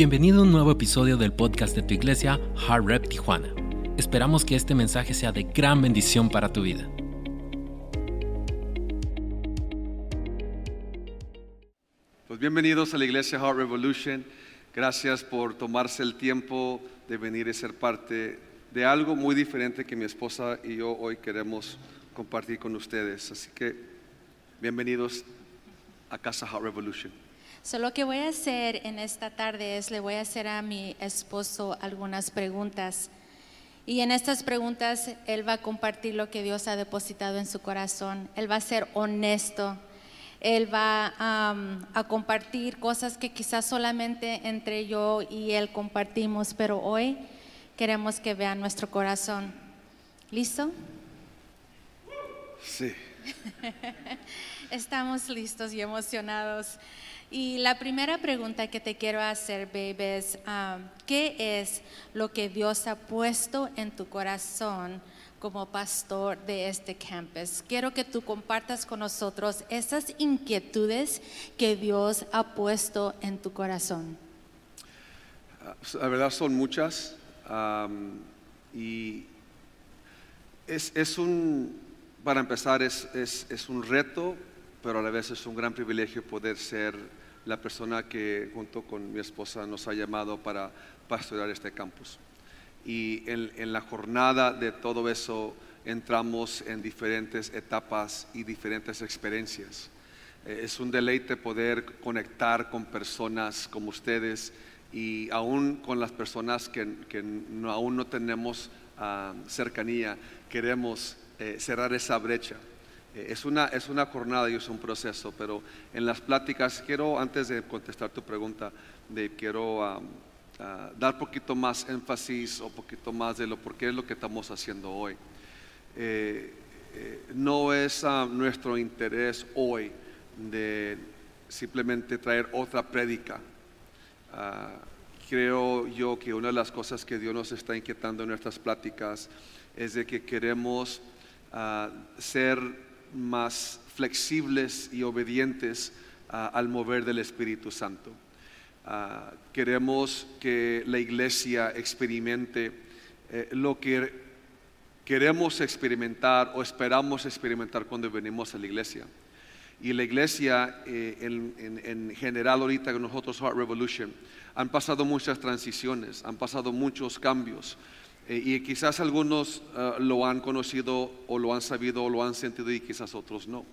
Bienvenido a un nuevo episodio del podcast de tu iglesia, Hard Rep Tijuana. Esperamos que este mensaje sea de gran bendición para tu vida. Pues bienvenidos a la iglesia Heart Revolution. Gracias por tomarse el tiempo de venir y ser parte de algo muy diferente que mi esposa y yo hoy queremos compartir con ustedes. Así que bienvenidos a Casa Heart Revolution. So, lo que voy a hacer en esta tarde es le voy a hacer a mi esposo algunas preguntas. Y en estas preguntas él va a compartir lo que Dios ha depositado en su corazón. Él va a ser honesto. Él va am, a compartir cosas que quizás solamente entre yo y él compartimos, pero hoy queremos que vean nuestro corazón. ¿Listo? Sí. Estamos listos y emocionados. Y la primera pregunta que te quiero hacer, baby, es, um, ¿qué es lo que Dios ha puesto en tu corazón como pastor de este campus? Quiero que tú compartas con nosotros esas inquietudes que Dios ha puesto en tu corazón. Ah, La verdad son muchas am, y es, es un, para empezar, es, es- es un reto, pero a la vez es un gran privilegio poder ser la persona que junto con mi esposa nos ha llamado para pastorear este campus. Y en, la jornada de todo eso entramos en diferentes etapas y diferentes experiencias. Eh, Es un deleite poder conectar con personas como ustedes y aún con las personas que, que no- aún no tenemos ah, cercanía, queremos eh, cerrar esa brecha. Eh, es, una, es una jornada y es un proceso, pero en las pláticas quiero, antes de contestar tu pregunta, de, quiero ah, ah, dar poquito más énfasis o poquito más de lo por qué es lo que estamos haciendo hoy. Eh, eh, no es ah, nuestro interés hoy de simplemente traer otra prédica. Ah, creo yo que una de las cosas que Dios nos está inquietando en nuestras pláticas es de que queremos ser más flexibles y obedientes ah, al mover del Espíritu Santo. Ah, queremos que la iglesia experimente eh, lo que queremos experimentar o esperamos experimentar cuando venimos a la iglesia. Y la iglesia eh, en, en- en general ahorita con nosotros Heart Revolution han pasado muchas transiciones, han pasado muchos cambios. Eh, y quizás algunos ah, lo han conocido o lo han sabido o lo han sentido y quizás otros no.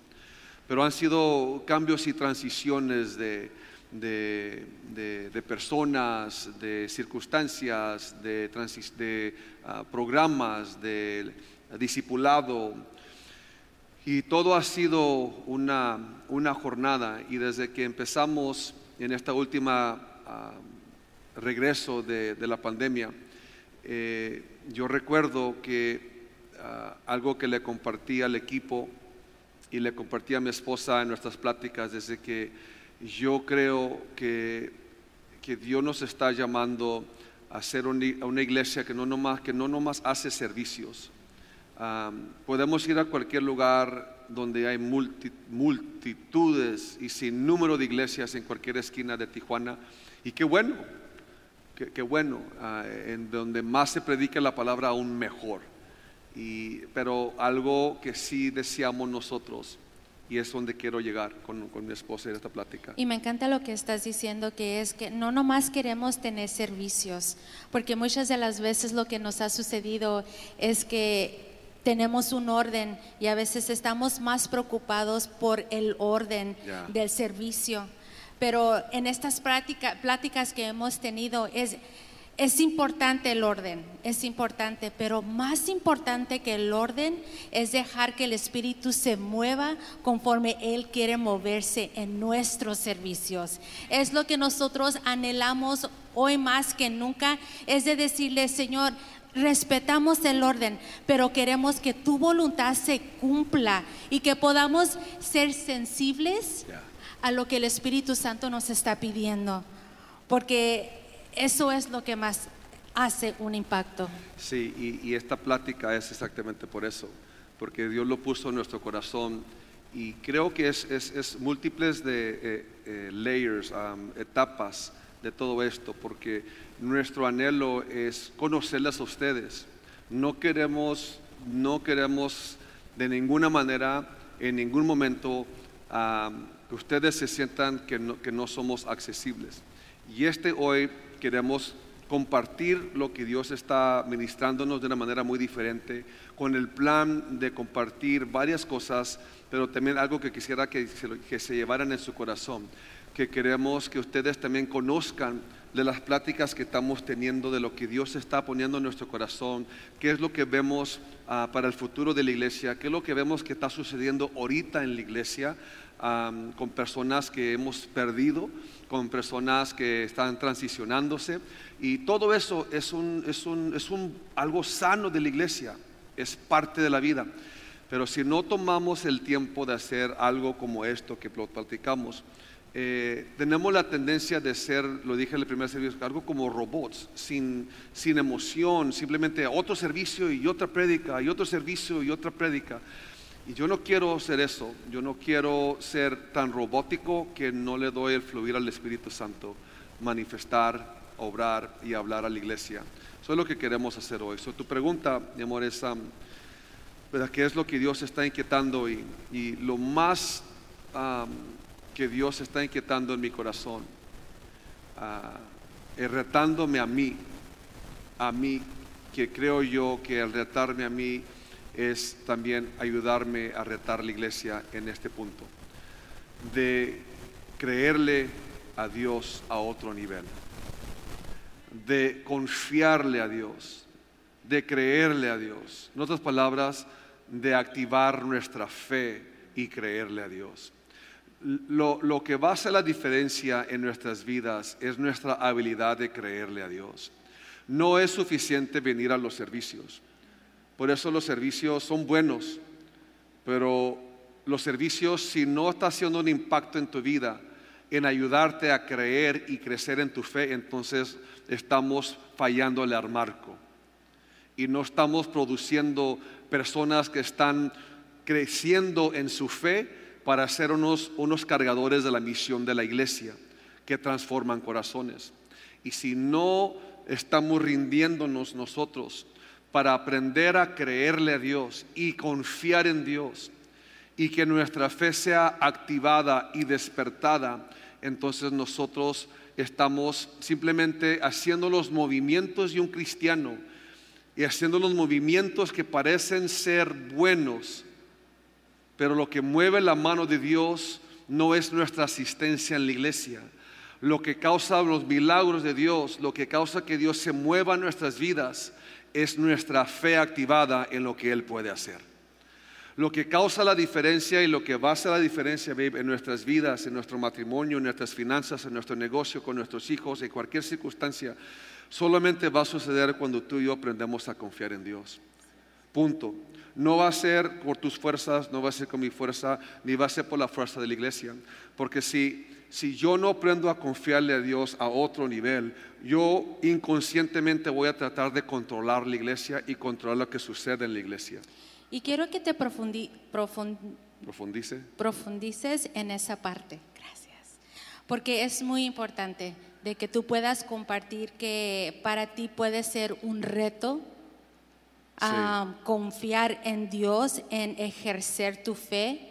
Pero han sido cambios y transiciones de, de- personas, de circunstancias, de, ah, programas, de discipulado. Y todo ha sido una, una jornada y desde que empezamos en esta última ah, regreso de la pandemia, eh, yo recuerdo que ah, algo que le compartí al equipo y le compartí a mi esposa en nuestras pláticas desde que yo creo que, que Dios nos está llamando a ser una, iglesia que no nomás, que no nomás hace servicios, Am, podemos ir a cualquier lugar donde hay multi- multitudes y sin número de iglesias en cualquier esquina de Tijuana. Y qué bueno, qué, qué bueno, ah, en donde más se predica la palabra aún mejor. Y, pero algo que sí deseamos nosotros, y es donde quiero llegar con, con mi esposa en esta plática. Y me encanta lo que estás diciendo, que es que no nomás queremos tener servicios, porque muchas de las veces lo que nos ha sucedido es que tenemos un orden y a veces estamos más preocupados por el orden del servicio. Pero en estas práctica- pláticas que hemos tenido es, importante el orden, es importante, pero más importante que el orden es dejar que el Espíritu se mueva conforme Él quiere moverse en nuestros servicios. Es lo que nosotros anhelamos hoy más que nunca, es de decirle, Señor, respetamos el orden, pero queremos que tu voluntad se cumpla y que podamos ser sensibles. A lo que el Espíritu Santo nos está pidiendo, porque eso es lo que más hace un impacto. Sí, y, esta plática es exactamente por eso, porque Dios lo puso en nuestro corazón y creo que es, es- es múltiples de eh, eh, layers, um, etapas de todo esto, porque nuestro anhelo es conocerlas a ustedes. No queremos, no queremos de ninguna manera, en ningún momento, ah, que ustedes se sientan que no, que no somos accesibles. Y este hoy queremos compartir lo que Dios está ministrándonos de una manera muy diferente, con el plan de compartir varias cosas, pero también algo que quisiera que que se llevaran en su corazón, que queremos que ustedes también conozcan de las pláticas que estamos teniendo, de lo que Dios está poniendo en nuestro corazón, qué es lo que vemos ah, para el futuro de la iglesia, qué es lo que vemos que está sucediendo ahorita en la iglesia ah, con personas que hemos perdido, con personas que están transicionándose. Y todo eso es, un, es, un, es un, algo sano de la iglesia, es parte de la vida. Pero si no tomamos el tiempo de hacer algo como esto que platicamos, eh, tenemos la tendencia de ser, lo dije en el primer servicio, algo como robots, sin, sin emoción, simplemente otro servicio y otra prédica, y otro servicio y otra prédica. Y yo no quiero ser eso, yo no quiero ser tan robótico que no le doy el fluir al Espíritu Santo, manifestar, obrar y hablar a la iglesia. Eso es lo que queremos hacer hoy. tu pregunta, mi amor, es ¿qué es lo que Dios está inquietando? Y, y lo más que Dios está inquietando en mi corazón, uh, retándome a mí, a mí, que creo yo que al retarme a mí es también ayudarme a retar la iglesia en este punto, de creerle a Dios a otro nivel, de confiarle a Dios, de creerle a Dios, en otras palabras, de activar nuestra fe y creerle a Dios lo, que va a hacer la diferencia en nuestras vidas es nuestra habilidad de creerle a Dios. No es suficiente venir a los servicios. Por eso los servicios son buenos, pero los servicios, si no está haciendo un impacto en tu vida, en ayudarte a creer y crecer en tu fe, entonces estamos fallándole al marco. Y no estamos produciendo personas que están creciendo en su fe, para ser unos, unos cargadores de la misión de la iglesia que transforman corazones. Y si no estamos rindiéndonos nosotros para aprender a creerle a Dios y confiar en Dios y que nuestra fe sea activada y despertada, entonces nosotros estamos simplemente haciendo los movimientos de un cristiano y haciendo los movimientos que parecen ser buenos, pero lo que mueve la mano de Dios no es nuestra asistencia en la iglesia. Lo que causa los milagros de Dios, lo que causa que Dios se mueva en nuestras vidas, es nuestra fe activada en lo que Él puede hacer. Lo que causa la diferencia y lo que va a hacer la diferencia en nuestras vidas, en nuestro matrimonio, en nuestras finanzas, en nuestro negocio, con nuestros hijos, en cualquier circunstancia, solamente va a suceder cuando tú y yo aprendemos a confiar en Dios. Punto. No va a ser por tus fuerzas, no va a ser con mi fuerza, ni va a ser por la fuerza de la iglesia. Porque si, si yo no aprendo a confiarle a Dios a otro nivel, yo inconscientemente voy a tratar de controlar la iglesia y controlar lo que sucede en la iglesia. Y quiero que te profundi, profundice. profundices en esa parte. Gracias. Porque es muy importante de que tú puedas compartir que para ti puede ser un reto a confiar en Dios, en ejercer tu fe,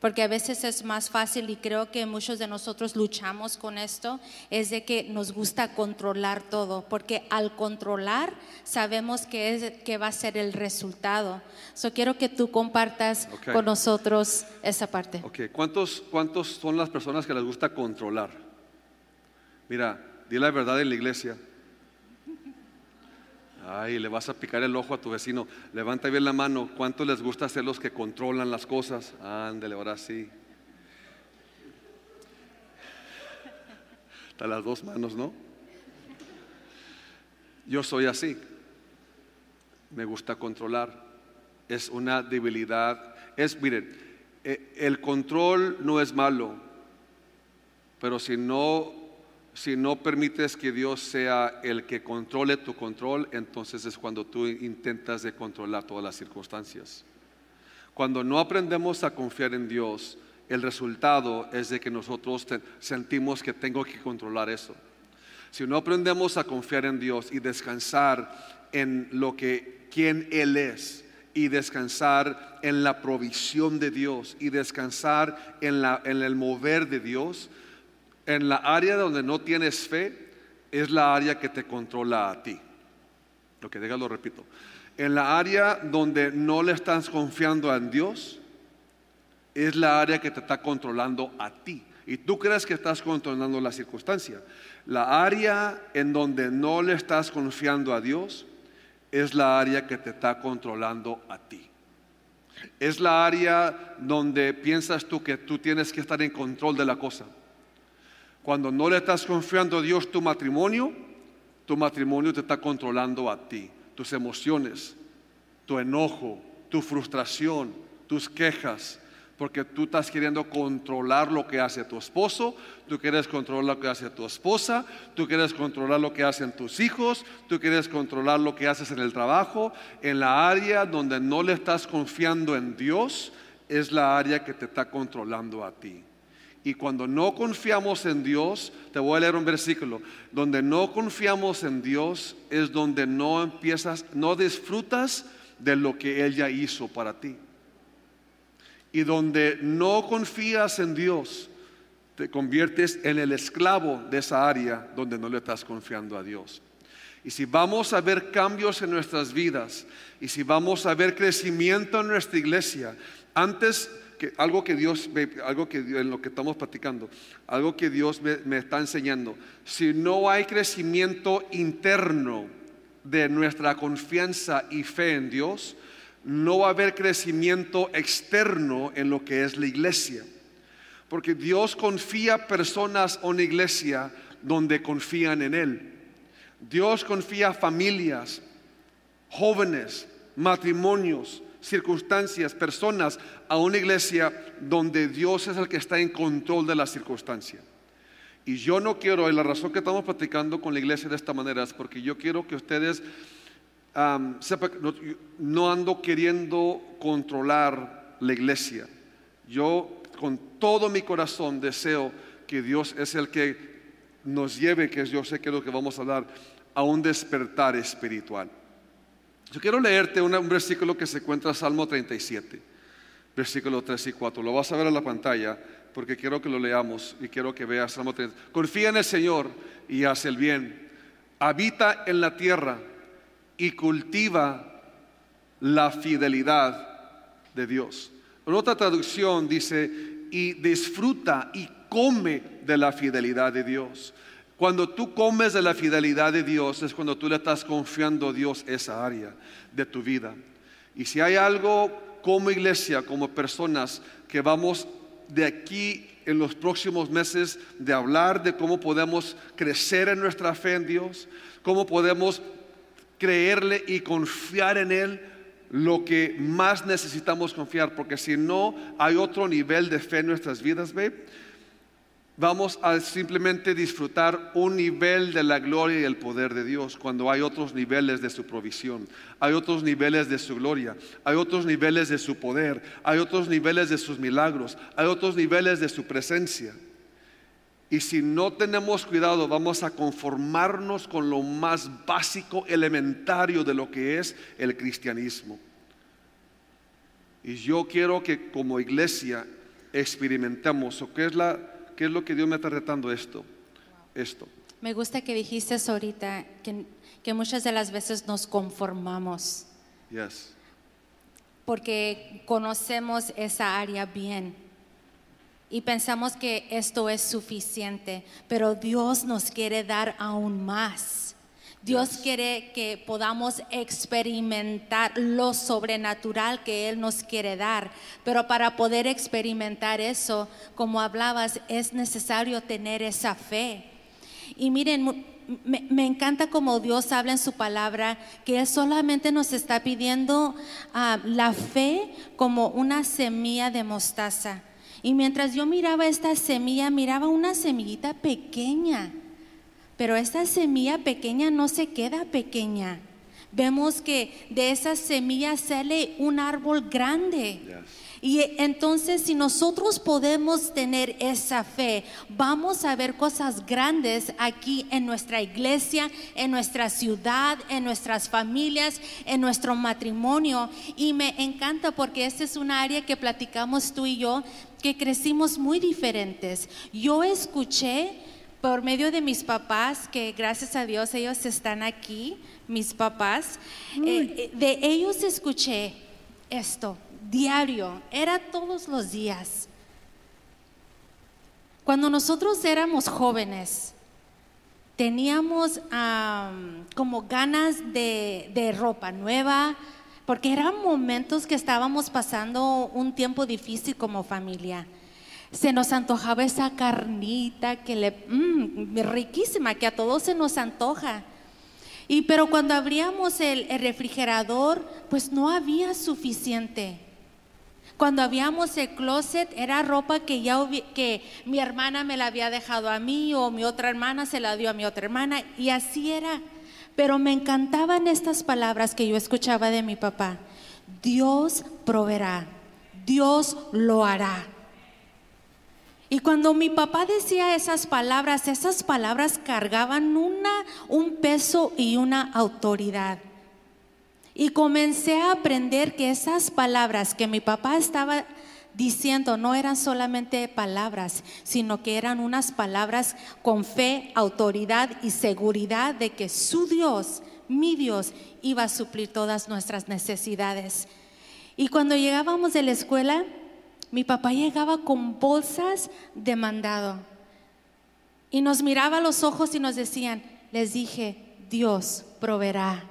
porque a veces es más fácil y creo que muchos de nosotros luchamos con esto, es de que nos gusta controlar todo, porque al controlar sabemos que, es, que va a ser el resultado. So, quiero que tú compartas con nosotros esa parte. Okay. ¿Cuántos, ¿Cuántos son las personas que les gusta controlar? Mira, di la verdad en la iglesia. Ay, le vas a picar el ojo a tu vecino. Levanta bien la mano. ¿Cuánto les gusta ser los que controlan las cosas? Ándele, ahora sí. Hasta las dos manos, ¿no? Yo soy así. Me gusta controlar. Es una debilidad. Es, miren, eh, el control no es malo, pero si no si no permites que Dios sea el que controle tu control, entonces es cuando tú intentas de controlar todas las circunstancias. Cuando no aprendemos a confiar en Dios, el resultado es de que nosotros sentimos que tengo que controlar eso. Si no aprendemos a confiar en Dios y descansar en lo que quien él es y descansar en la provisión de Dios y descansar en, la, en el mover de Dios, en la área donde no tienes fe es la área que te controla a ti. Lo que diga lo repito. En la área donde no le estás confiando en Dios, es la área que te está controlando a ti. Y tú crees que estás controlando la circunstancia. La área en donde no le estás confiando a Dios es la área que te está controlando a ti. Es la área donde piensas tú que tú tienes que estar en control de la cosa. Cuando no le estás confiando a Dios tu matrimonio, tu matrimonio te está controlando a ti, tus emociones, tu enojo, tu frustración, tus quejas, porque tú estás queriendo controlar lo que hace tu esposo, tú quieres controlar lo que hace tu esposa, tú quieres controlar lo que hacen tus hijos, tú quieres controlar lo que haces en el trabajo. En la área donde no le estás confiando en Dios, es la área que te está controlando a ti. Y cuando no confiamos en Dios, te voy a leer un versículo, donde no confiamos en Dios es donde no empiezas, no disfrutas de lo que Él ya hizo para ti y donde no confías en Dios, te conviertes en el esclavo de esa área donde no le estás confiando a Dios. Y si vamos a ver cambios en nuestras vidas y si vamos a ver crecimiento en nuestra iglesia, antes algo que Dios, algo que en lo que estamos platicando, algo que Dios me, me está enseñando, si no hay crecimiento interno de nuestra confianza y fe en Dios, no va a haber crecimiento externo en lo que es la iglesia. Porque Dios confía personas a una iglesia donde confían en Él. Dios confía familias, jóvenes, matrimonios, circunstancias, personas a una iglesia donde Dios es el que está en control de la circunstancia. Y yo no quiero, y la razón que estamos platicando con la iglesia de esta manera es porque yo quiero que ustedes no, ando queriendo controlar la iglesia. Yo con todo mi corazón deseo que Dios es el que nos lleve, que yo sé que es lo que vamos a dar, a un despertar espiritual. Yo quiero leerte un versículo que se encuentra en Salmo 37, versículo 3 y 4. Lo vas a ver en la pantalla porque quiero que lo leamos y quiero que veas Salmo 37. Confía en el Señor y hace el bien. Habita en la tierra y cultiva la fidelidad de Dios. En otra traducción dice, y disfruta y come de la fidelidad de Dios. Cuando tú comes de la fidelidad de Dios es cuando tú le estás confiando a Dios esa área de tu vida. Y si hay algo como iglesia, como personas que vamos de aquí en los próximos meses de hablar de cómo podemos crecer en nuestra fe en Dios, cómo podemos creerle y confiar en Él lo que más necesitamos confiar, porque si no hay otro nivel de fe en nuestras vidas, ve, vamos a simplemente disfrutar un nivel de la gloria y el poder de Dios cuando hay otros niveles de su provisión, hay otros niveles de su gloria, hay otros niveles de su poder, hay otros niveles de sus milagros, hay otros niveles de su presencia. Y si no tenemos cuidado, vamos a conformarnos con lo más básico, elementario de lo que es el cristianismo. Y yo quiero que como iglesia experimentemos, ¿qué es, la, qué es lo que Dios me está retando esto? Esto. Me gusta que dijiste ahorita que, que muchas de las veces nos conformamos. Yes. Porque conocemos esa área bien y pensamos que esto es suficiente, pero Dios nos quiere dar aún más. Dios quiere que podamos experimentar lo sobrenatural que Él nos quiere dar, pero para poder experimentar eso, como hablabas, es necesario tener esa fe. Y miren, me, encanta como Dios habla en su palabra, que Él solamente nos está pidiendo ah, la fe como una semilla de mostaza. Y mientras yo miraba esta semilla, miraba una semillita pequeña. Pero esta semilla pequeña no se queda pequeña. Vemos que de esas semillas sale un árbol grande. Y entonces si nosotros podemos tener esa fe, vamos a ver cosas grandes aquí en nuestra iglesia, en nuestra ciudad, en nuestras familias, en nuestro matrimonio. Y me encanta porque esta es una área que platicamos tú y yo, que crecimos muy diferentes. Yo escuché por medio de mis papás, que gracias a Dios ellos están aquí, mis papás, eh, eh, de ellos escuché esto diario, era todos los días. Cuando nosotros éramos jóvenes, teníamos como ganas de, de ropa nueva, porque eran momentos que estábamos pasando un tiempo difícil como familia se nos antojaba esa carnita que le, mmm, riquísima, que a todos se nos antoja. Y pero cuando abríamos el, refrigerador, pues no había suficiente. Cuando abríamos el closet era ropa que ya que mi hermana me la había dejado a mí o mi otra hermana se la dio a mi otra hermana y así era. Pero me encantaban estas palabras que yo escuchaba de mi papá. Dios proveerá. Dios lo hará. Y cuando mi papá decía esas palabras, esas palabras cargaban una, un peso y una autoridad. Y comencé a aprender que esas palabras que mi papá estaba diciendo no eran solamente palabras, sino que eran unas palabras con fe, autoridad y seguridad de que su Dios, mi Dios, iba a suplir todas nuestras necesidades. Y cuando llegábamos de la escuela, mi papá llegaba con bolsas de mandado y nos miraba a los ojos y nos decían, les dije, Dios proveerá.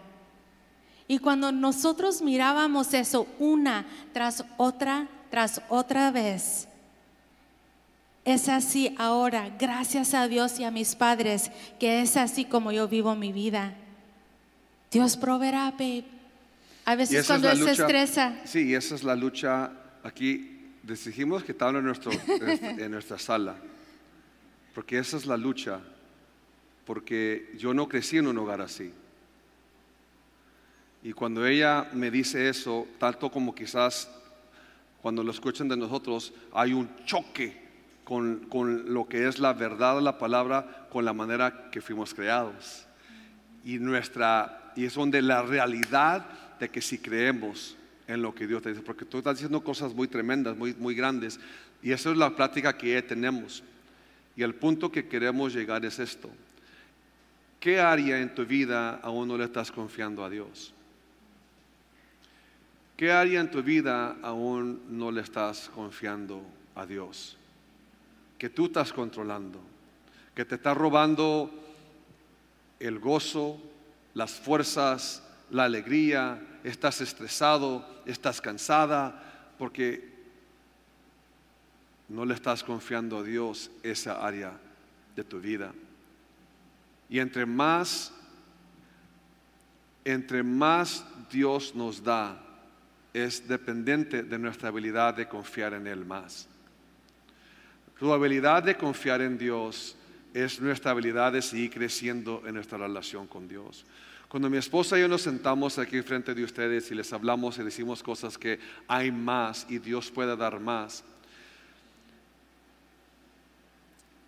Y cuando nosotros mirábamos eso una tras otra, tras otra vez, es así ahora, gracias a Dios y a mis padres, que es así como yo vivo mi vida. Dios proveerá, babe. A veces cuando él se estresa. Sí, esa es la lucha aquí que estaban en, nuestro, en nuestra sala, porque esa es la lucha, porque yo no crecí en un hogar así. Y cuando ella me dice eso, tanto como quizás cuando lo escuchan de nosotros, hay un choque con, con, lo que es la verdad de la palabra, con la manera que fuimos creados. Y, nuestra, y es donde la realidad de que si creemos en lo que Dios te dice, porque tú estás diciendo cosas muy tremendas, muy, muy grandes, y esa es la plática que tenemos. Y el punto que queremos llegar es esto. ¿Qué área en tu vida aún no le estás confiando a Dios? ¿Qué área en tu vida aún no le estás confiando a Dios? Que tú estás controlando, que te está robando el gozo, las fuerzas, la alegría, estás estresado, estás cansada, porque no le estás confiando a Dios esa área de tu vida. Y entre más, entre más Dios nos da, es dependiente de nuestra habilidad de confiar en Él más. Tu habilidad de confiar en Dios es nuestra habilidad de seguir creciendo en nuestra relación con Dios. Cuando mi esposa y yo nos sentamos aquí frente de ustedes y les hablamos y decimos cosas que hay más y Dios puede dar más,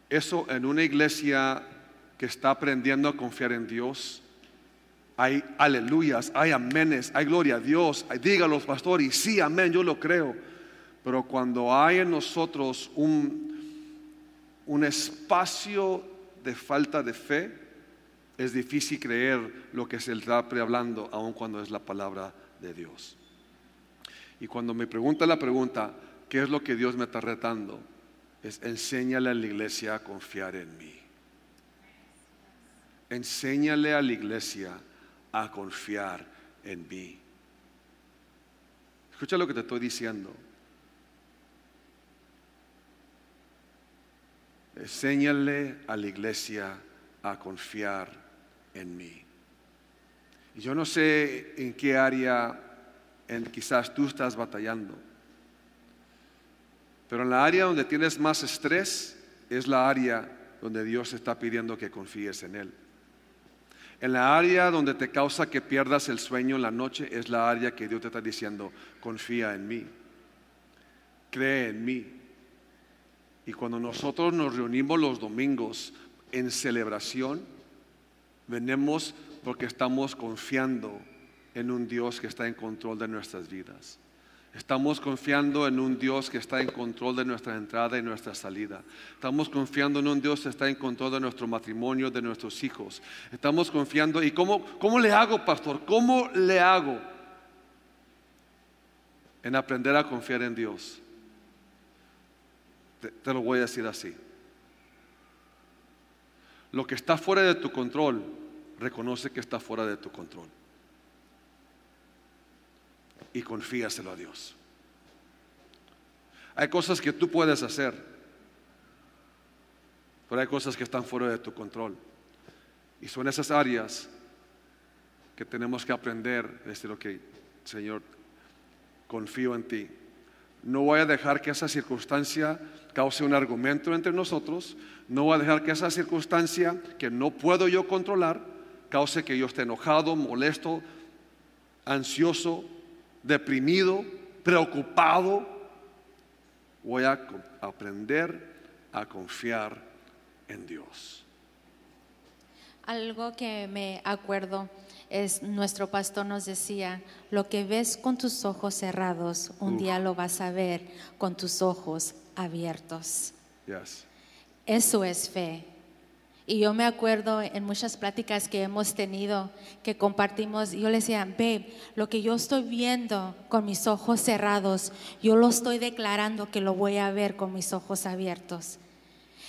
eso en una iglesia que está aprendiendo a confiar en Dios, hay aleluyas, hay amenes, hay gloria a Dios, dígalos pastor y sí, amén, yo lo creo. Pero cuando hay en nosotros un, un espacio de falta de fe, es difícil creer lo que se está prehablando, aun cuando es la palabra de Dios. Y cuando me pregunta la pregunta, ¿qué es lo que Dios me está retando? Es enséñale a la iglesia a confiar en mí. Enséñale a la iglesia a confiar en mí. Escucha lo que te estoy diciendo. Enséñale a la iglesia a confiar en mí. Y yo no sé en qué área en quizás tú estás batallando, pero en la área donde tienes más estrés es la área donde Dios está pidiendo que confíes en Él. En la área donde te causa que pierdas el sueño en la noche es la área que Dios te está diciendo, confía en mí, cree en mí. Y cuando nosotros nos reunimos los domingos en celebración, venimos porque estamos confiando en un Dios que está en control de nuestras vidas. Estamos confiando en un Dios que está en control de nuestra entrada y nuestra salida. Estamos confiando en un Dios que está en control de nuestro matrimonio, de nuestros hijos. Estamos confiando. ¿Y cómo, cómo le hago, pastor? ¿Cómo le hago? En aprender a confiar en Dios. Te, te lo voy a decir así. Lo que está fuera de tu control, reconoce que está fuera de tu control y confíaselo a Dios. Hay cosas que tú puedes hacer, pero hay cosas que están fuera de tu control. Y son esas áreas que tenemos que aprender, decir, ok, Señor, confío en ti. No voy a dejar que esa circunstancia cause un argumento entre nosotros. No voy a dejar que esa circunstancia que no puedo yo controlar cause que yo esté enojado, molesto, ansioso, deprimido, preocupado, voy a aprender a confiar en Dios. Algo que me acuerdo es nuestro pastor nos decía, lo que ves con tus ojos cerrados, un día lo vas a ver con tus ojos abiertos. Yes. Eso es fe. Y yo me acuerdo en muchas pláticas que hemos tenido, que compartimos, yo le decía, babe, lo que yo estoy viendo con mis ojos cerrados, yo lo estoy declarando que lo voy a ver con mis ojos abiertos.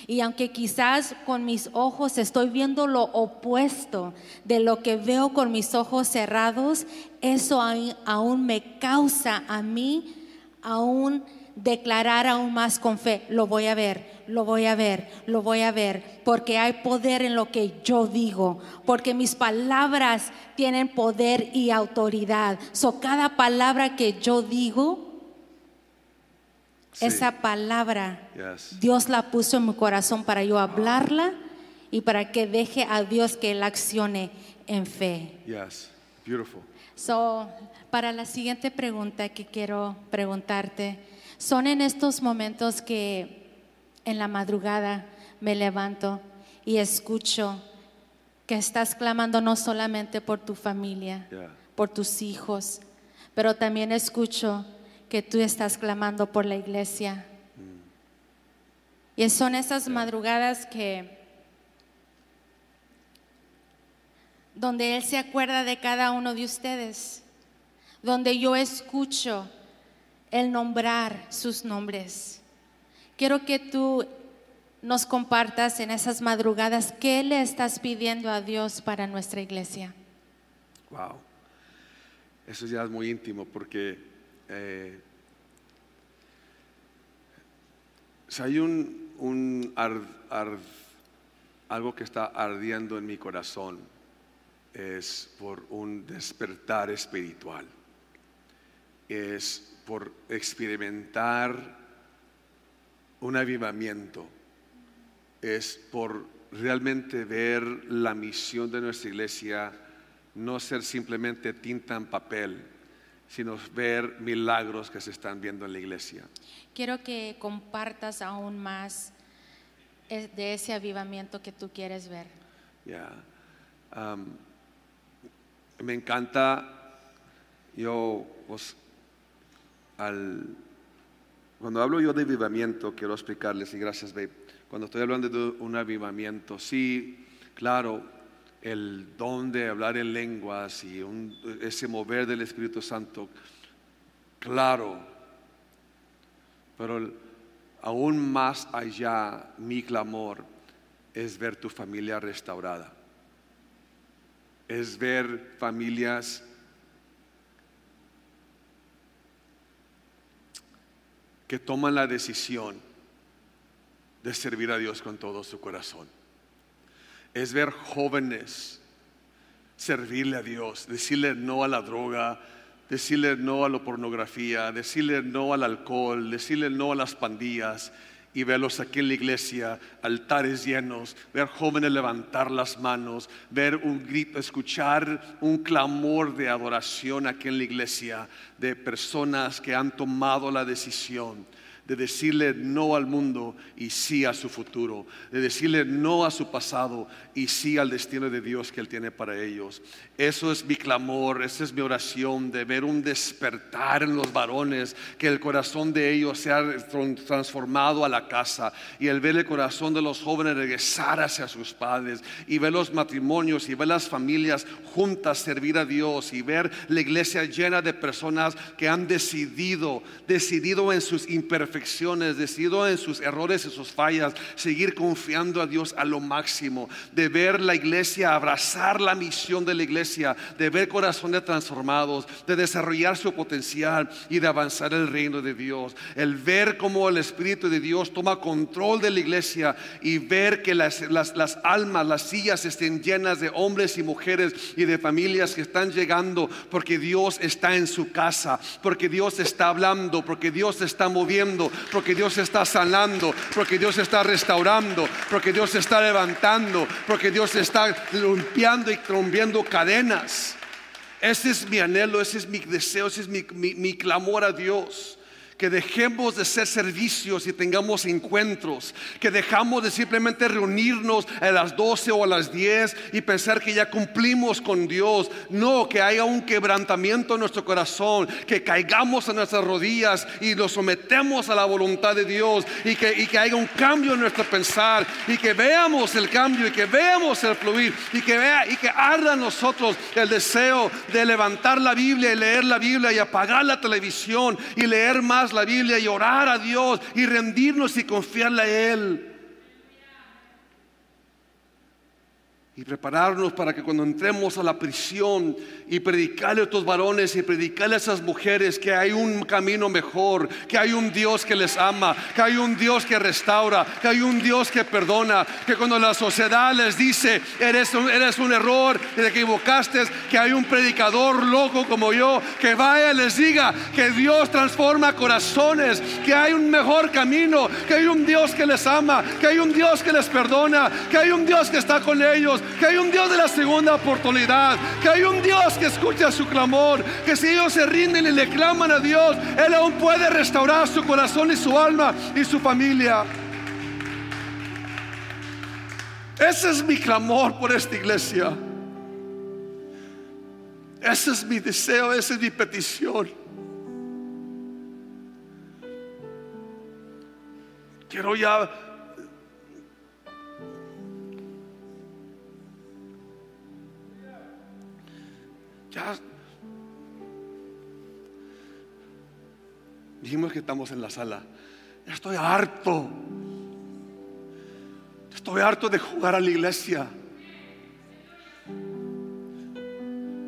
Y aunque quizás con mis ojos estoy viendo lo opuesto de lo que veo con mis ojos cerrados, eso aún, me causa a mí aún declarar aún más con fe, lo voy a ver, lo voy a ver, lo voy a ver, porque hay poder en lo que yo digo, porque mis palabras tienen poder y autoridad. So cada palabra que yo digo, esa palabra Dios la puso en mi corazón para yo hablarla y para que deje a Dios que él accione en fe. Yes, beautiful. So, para la siguiente pregunta que quiero preguntarte, son en estos momentos que en la madrugada me levanto y escucho que estás clamando no solamente por tu familia, por tus hijos, pero también escucho que tú estás clamando por la iglesia. Y son esas madrugadas que donde Él se acuerda de cada uno de ustedes, donde yo escucho el nombrar sus nombres. Quiero que tú nos compartas en esas madrugadas qué le estás pidiendo a Dios para nuestra iglesia. Wow. Eso ya es muy íntimo porque eh, si hay un algo que está ardiendo en mi corazón es por un despertar espiritual. Es por experimentar un avivamiento, es por realmente ver la misión de nuestra iglesia, no ser simplemente tinta en papel, sino ver milagros que se están viendo en la iglesia. Quiero que compartas aún más de ese avivamiento que tú quieres ver. Ya. Um, me encanta, yo pues, cuando hablo yo de avivamiento, quiero explicarles, y gracias, babe, cuando estoy hablando de un avivamiento, sí, claro, el don de hablar en lenguas y ese mover del Espíritu Santo, claro, pero aún más allá, mi clamor es ver tu familia restaurada, es ver familias que toman la decisión de servir a Dios con todo su corazón. Es ver jóvenes servirle a Dios, decirle no a la droga, decirle no a la pornografía, decirle no al alcohol, decirle no a las pandillas y verlos aquí en la iglesia, altares llenos, ver jóvenes levantar las manos, ver un grito, escuchar un clamor de adoración aquí en la iglesia de personas que han tomado la decisión de decirle no al mundo y sí a su futuro, de decirle no a su pasado y sí al destino de Dios que Él tiene para ellos. Eso es mi clamor, esa es mi oración, de ver un despertar en los varones, que el corazón de ellos sea transformado a la casa y el ver el corazón de los jóvenes regresar hacia sus padres y ver los matrimonios y ver las familias juntas servir a Dios y ver la iglesia llena de personas que han decidido, decidido en sus imperfecciones decido en sus errores y sus fallas, seguir confiando a Dios a lo máximo, de ver la iglesia, abrazar la misión de la iglesia, de ver corazones transformados, de desarrollar su potencial y de avanzar el reino de Dios. El ver cómo el Espíritu de Dios toma control de la iglesia y ver que las, las almas, las sillas estén llenas de hombres y mujeres y de familias que están llegando porque Dios está en su casa, porque Dios está hablando, porque Dios está moviendo porque Dios está sanando, porque Dios está restaurando, porque Dios está levantando, porque Dios está limpiando y rompiendo cadenas. Ese es mi anhelo, ese es mi deseo, ese es mi, mi clamor a Dios que dejemos de ser servicios y tengamos encuentros, que dejamos de simplemente reunirnos a las 12 o a las 10 y pensar que ya cumplimos con Dios. No, que haya un quebrantamiento en nuestro corazón, que caigamos en nuestras rodillas y nos sometemos a la voluntad de Dios y que, y que haya un cambio en nuestro pensar y que veamos el cambio y que veamos el fluir y que vea y que arda en nosotros el deseo de levantar la Biblia y leer la Biblia y apagar la televisión y leer más la Biblia y orar a Dios y rendirnos y confiarle a Él. Y prepararnos para que cuando entremos a la prisión y predicarle a estos varones y predicarle a esas mujeres que hay un camino mejor, que hay un Dios que les ama, que hay un Dios que restaura, que hay un Dios que perdona, que cuando la sociedad les dice, eres un, eres un error, te equivocaste, que hay un predicador loco como yo, que vaya y les diga que Dios transforma corazones, que hay un mejor camino, que hay un Dios que les ama, que hay un Dios que les perdona, que hay un Dios que está con ellos que hay un Dios de la segunda oportunidad, que hay un Dios que escucha su clamor, que si ellos se rinden y le claman a Dios, Él aún puede restaurar su corazón y su alma y su familia. Ese es mi clamor por esta iglesia. Ese es mi deseo, esa es mi petición. Quiero ya Ya dijimos que estamos en la sala. Ya estoy harto. Estoy harto de jugar a la iglesia.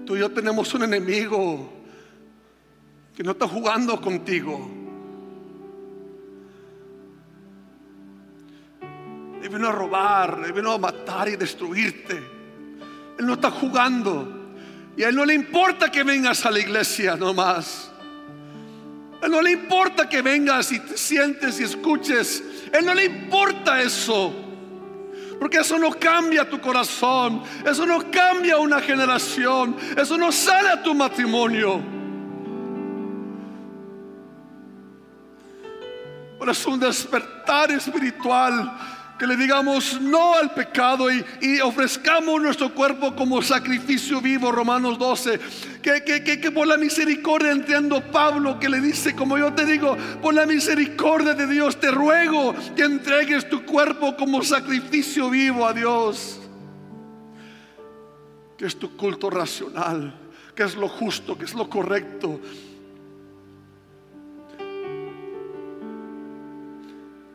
Tú y yo tenemos un enemigo que no está jugando contigo. Él vino a robar, él vino a matar y destruirte. Él no está jugando. Y a Él no le importa que vengas a la iglesia nomás. A Él no le importa que vengas y te sientes y escuches. A Él no le importa eso. Porque eso no cambia tu corazón. Eso no cambia una generación. Eso no sale a tu matrimonio. Pero es un despertar espiritual que le digamos no al pecado y, ofrezcamos nuestro cuerpo como sacrificio vivo, Romanos 12. Que, que, por la misericordia entiendo Pablo que le dice, como yo te digo, por la misericordia de Dios te ruego que entregues tu cuerpo como sacrificio vivo a Dios. Que es tu culto racional, que es lo justo, que es lo correcto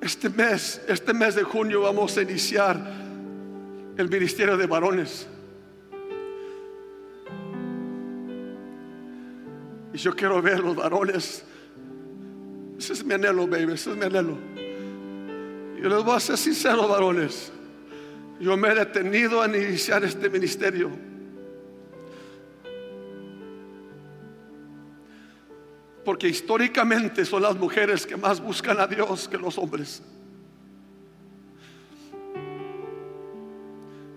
Este mes, este mes de junio vamos a iniciar el ministerio de varones. Y yo quiero ver los varones. Ese es mi anhelo, baby, ese es mi anhelo. Yo les voy a ser sincero, varones. Yo me he detenido a iniciar este ministerio porque históricamente son las mujeres que más buscan a Dios que los hombres.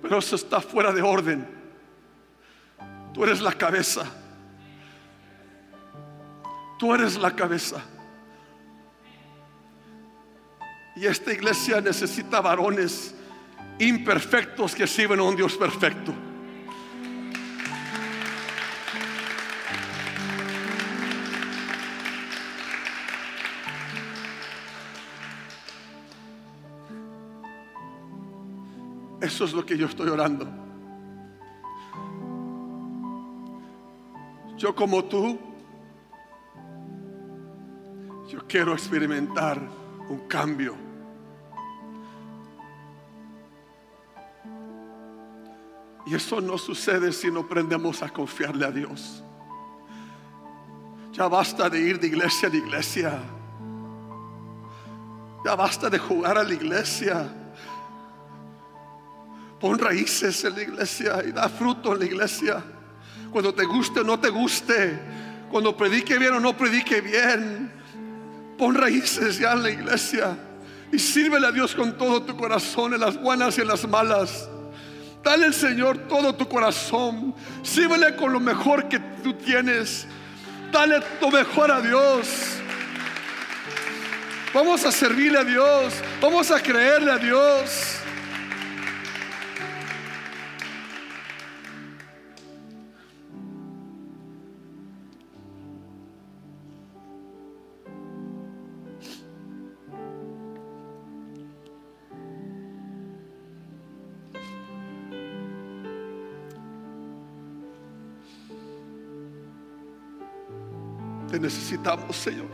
Pero eso está fuera de orden. Tú eres la cabeza. Tú eres la cabeza. Y esta iglesia necesita varones imperfectos que sirven a un Dios perfecto. Eso es lo que yo estoy orando. Yo como tú, yo quiero experimentar un cambio. Y eso no sucede si no aprendemos a confiarle a Dios. Ya basta de ir de iglesia en iglesia. Ya basta de jugar a la iglesia. Pon raíces en la iglesia y da fruto en la iglesia. Cuando te guste o no te guste. Cuando predique bien o no predique bien. Pon raíces ya en la iglesia. Y sírvele a Dios con todo tu corazón, en las buenas y en las malas. Dale al Señor todo tu corazón. Sírvele con lo mejor que tú tienes. Dale lo mejor a Dios. Vamos a servirle a Dios. Vamos a creerle a Dios. Necesitamos, Señor.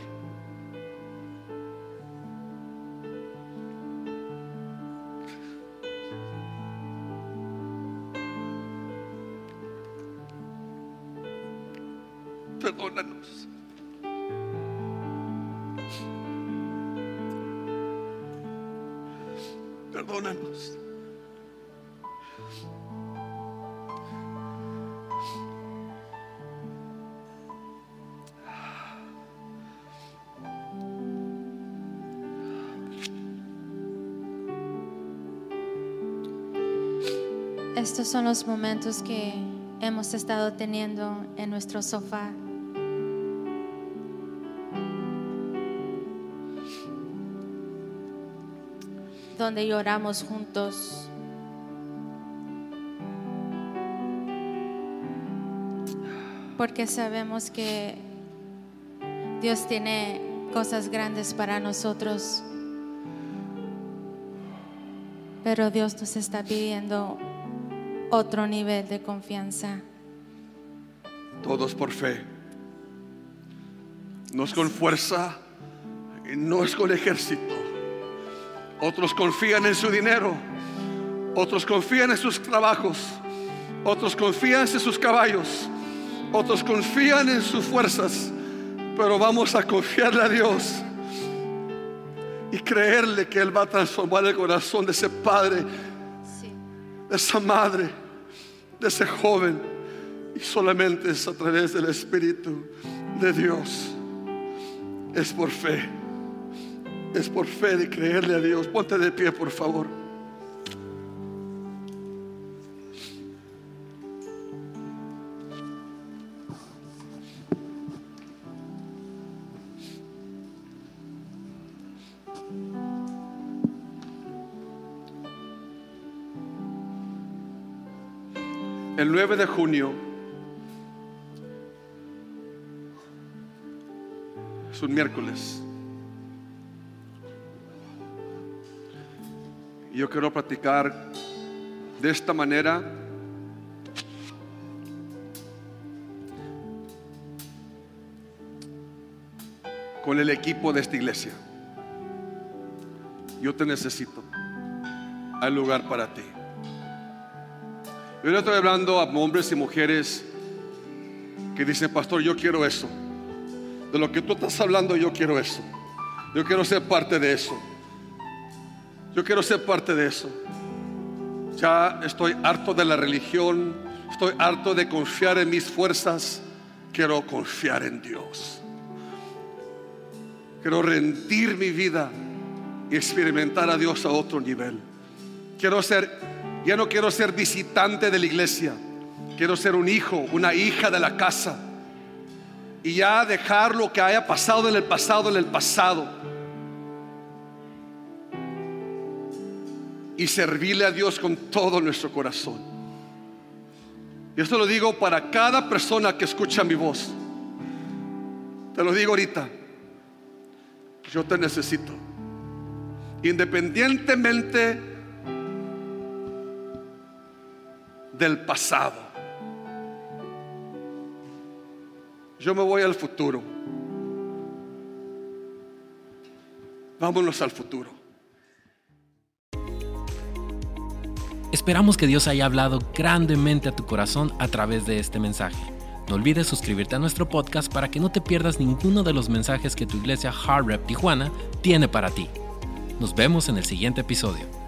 Perdónanos. Perdónanos. Estos son los momentos que hemos estado teniendo en nuestro sofá. Donde lloramos juntos. Porque sabemos que Dios tiene cosas grandes para nosotros. Pero Dios nos está pidiendo otro nivel de confianza. Todos por fe. No es con fuerza no es con ejército. Otros confían en su dinero. Otros confían en sus trabajos. Otros confían en sus caballos. Otros confían en sus fuerzas. Pero vamos a confiarle a Dios y creerle que Él va a transformar el corazón de ese padre. De esa madre, de ese joven. Y solamente es a través del Espíritu de Dios. Es por fe. Es por fe de creerle a Dios. Ponte de pie, por favor. 9 de junio es un miércoles. Y yo quiero platicar de esta manera con el equipo de esta iglesia. Yo te necesito. Hay lugar para ti. Yo le estoy hablando a hombres y mujeres que dicen, pastor, yo quiero eso. De lo que tú estás hablando, yo quiero eso. Yo quiero ser parte de eso. Yo quiero ser parte de eso. Ya estoy harto de la religión. Estoy harto de confiar en mis fuerzas. Quiero confiar en Dios. Quiero rendir mi vida y experimentar a Dios a otro nivel. Quiero ser Ya no quiero ser visitante de la iglesia. Quiero ser un hijo, una hija de la casa. Y ya dejar lo que haya pasado en el pasado en el pasado. Y servirle a Dios con todo nuestro corazón. Y esto lo digo para cada persona que escucha mi voz. Te lo digo ahorita. Yo te necesito. Independientemente del pasado. Yo me voy al futuro. Vámonos al futuro. Esperamos que Dios haya hablado grandemente a tu corazón a través de este mensaje. No olvides suscribirte a nuestro podcast para que no te pierdas ninguno de los mensajes que tu iglesia Hard Rep Tijuana tiene para ti. Nos vemos en el siguiente episodio.